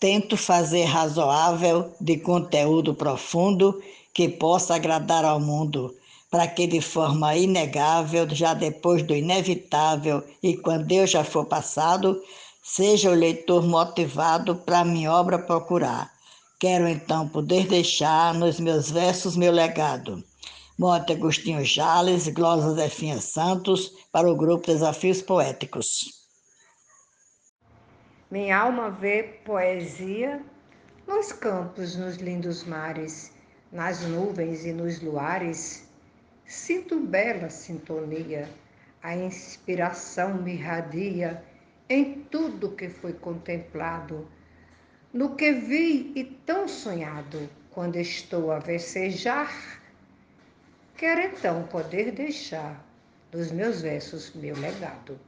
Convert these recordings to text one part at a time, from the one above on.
tento fazer razoável de conteúdo profundo que possa agradar ao mundo, para que de forma inegável, já depois do inevitável e quando eu já for passado, seja o leitor motivado para minha obra procurar. Quero então poder deixar nos meus versos meu legado. Monte Agostinho Jales, Glosa Zefinha Santos, para o grupo Desafios Poéticos. Minha alma vê poesia nos campos, nos lindos mares, nas nuvens e nos luares. Sinto bela sintonia, a inspiração me irradia em tudo que foi contemplado, no que vi e tão sonhado, quando estou a versejar. Quero então poder deixar dos meus versos meu legado.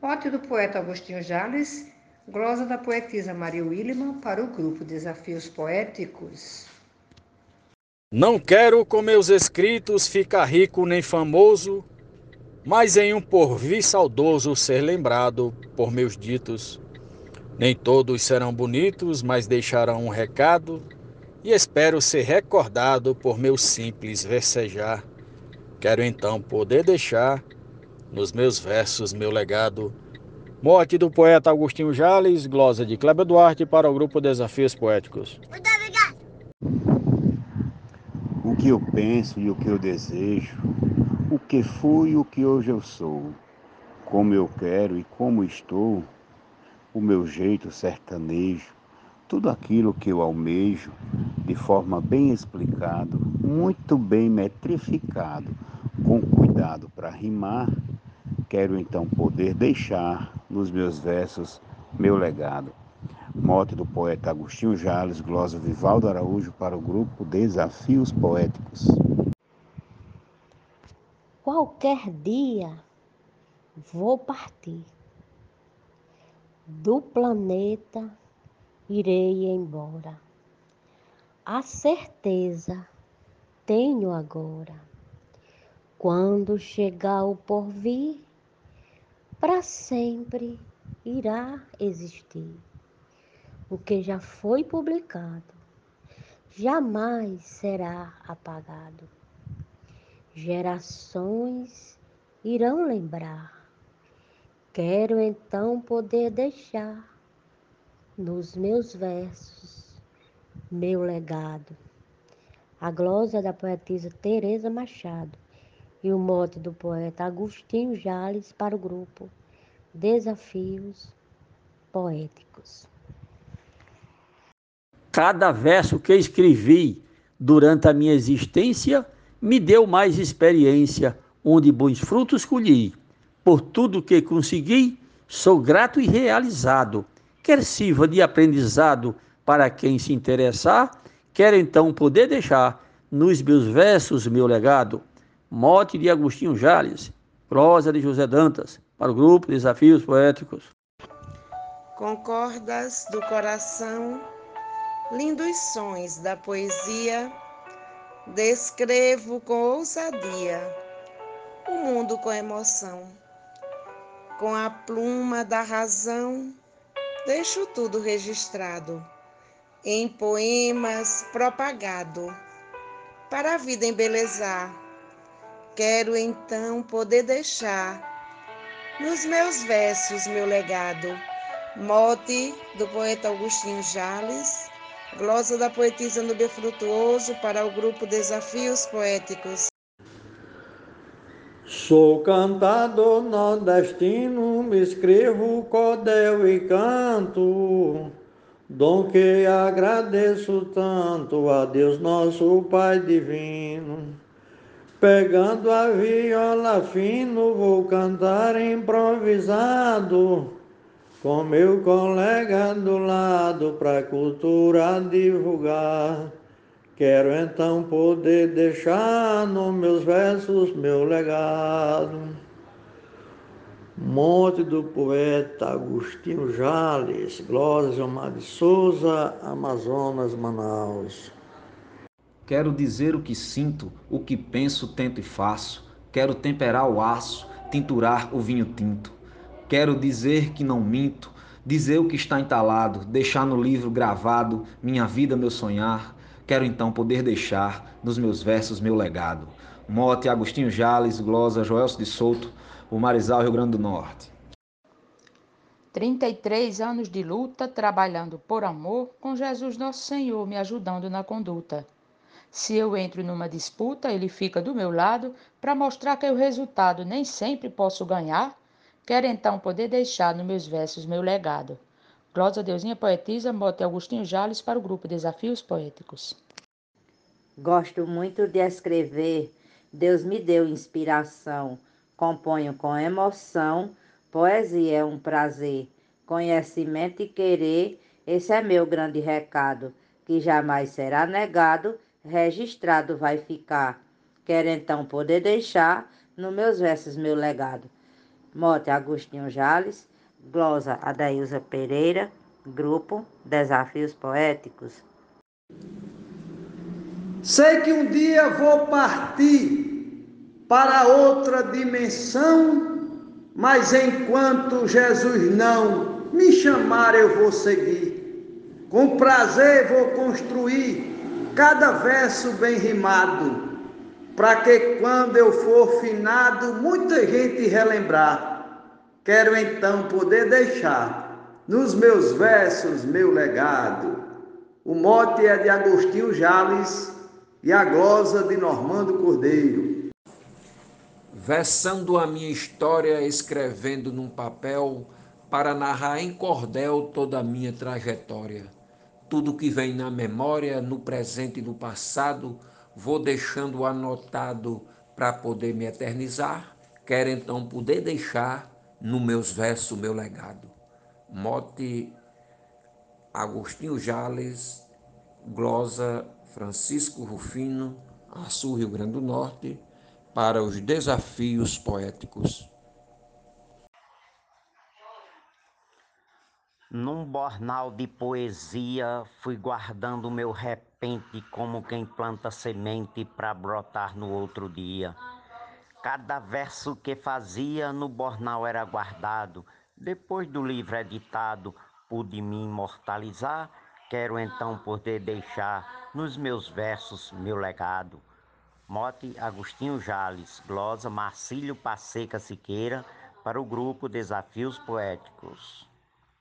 Mote do poeta Agostinho Jales Glosa da poetisa Maria Williman para o grupo Desafios Poéticos. Não quero com meus escritos ficar rico nem famoso, mas em um porvir saudoso ser lembrado por meus ditos. Nem todos serão bonitos, mas deixarão um recado, e espero ser recordado por meu simples versejar. Quero então poder deixar nos meus versos meu legado Morte do poeta Agostinho Jales, glosa de Kleber Duarte para o grupo Desafios Poéticos. Muito obrigado. O que eu penso e o que eu desejo, o que fui e o que hoje eu sou, como eu quero e como estou, o meu jeito sertanejo, tudo aquilo que eu almejo, de forma bem explicado, muito bem metrificado, com cuidado para rimar, quero então poder deixar nos meus versos meu legado. Mote do poeta Agostinho Jales, glosa Vivaldo Araújo para o grupo Desafios Poéticos. Qualquer dia vou partir do planeta, irei embora. A certeza tenho agora. Quando chegar o porvir, para sempre irá existir. O que já foi publicado jamais será apagado. Gerações irão lembrar. Quero então poder deixar nos meus versos meu legado. A glosa da poetisa Teresa Machado e o mote do poeta Agostinho Jales para o grupo Desafios Poéticos. Cada verso que escrevi durante a minha existência me deu mais experiência, onde bons frutos colhi. Por tudo que consegui, sou grato e realizado. Quer sirva de aprendizado para quem se interessar, quero então poder deixar nos meus versos meu legado. Mote de Agostinho Jales, prosa de José Dantas, para o grupo Desafios Poéticos. Concordas do coração, lindos sons da poesia, descrevo com ousadia o mundo com emoção. Com a pluma da razão, deixo tudo registrado, em poemas propagado, para a vida embelezar Quero então poder deixar nos meus versos meu legado. Mote do poeta Augustinho Jales, glosa da poetisa Nubia Frutuoso para o grupo Desafios Poéticos. Sou cantador nordestino, me escrevo cordel e canto, dom que agradeço tanto a Deus nosso Pai divino. Pegando a viola fino, vou cantar improvisado, com meu colega do lado, pra cultura divulgar. Quero então poder deixar nos meus versos meu legado. Monte do poeta Agostinho Jales, Glória Omar de Souza, Amazonas, Manaus. Quero dizer o que sinto, o que penso, tento e faço. Quero temperar o aço, tinturar o vinho tinto. Quero dizer que não minto, dizer o que está entalado, deixar no livro gravado minha vida, meu sonhar. Quero então poder deixar nos meus versos meu legado. Mote, Agostinho Jales, Glosa, Joelso de Souto, o Marizal, Rio Grande do Norte. 33 anos de luta, trabalhando por amor, com Jesus Nosso Senhor me ajudando na conduta. Se eu entro numa disputa, ele fica do meu lado para mostrar que o resultado nem sempre posso ganhar. Quero então poder deixar nos meus versos meu legado. Glosa Deusinha Poetisa, Mote Agostinho Jales para o grupo Desafios Poéticos. Gosto muito de escrever, Deus me deu inspiração. Componho com emoção, poesia é um prazer. Conhecimento e querer, esse é meu grande recado, que jamais será negado, registrado vai ficar. Quero então poder deixar nos meus versos meu legado. Mote Agostinho Jales, glosa Adailza Pereira, grupo Desafios Poéticos. Sei que um dia vou partir para outra dimensão, mas enquanto Jesus não me chamar, eu vou seguir. Com prazer vou construir cada verso bem rimado para que quando eu for finado, muita gente relembrar. Quero então poder deixar nos meus versos meu legado. O mote é de Agostinho Jales e a glosa de Normando Cordeiro. Versando a minha história, escrevendo num papel, para narrar em cordel toda a minha trajetória. Tudo que vem na memória, no presente e no passado, vou deixando anotado para poder me eternizar, quero então poder deixar no meus versos meu legado. Mote Agostinho Jales, glosa Francisco Rufino, Açu, Rio Grande do Norte, para os desafios poéticos. Num bornal de poesia, fui guardando meu repente como quem planta semente para brotar no outro dia. Cada verso que fazia no bornal era guardado. Depois do livro editado, pude me imortalizar. Quero então poder deixar nos meus versos meu legado. Mote Agostinho Jales, glosa Marcílio Passeca Siqueira, para o grupo Desafios Poéticos.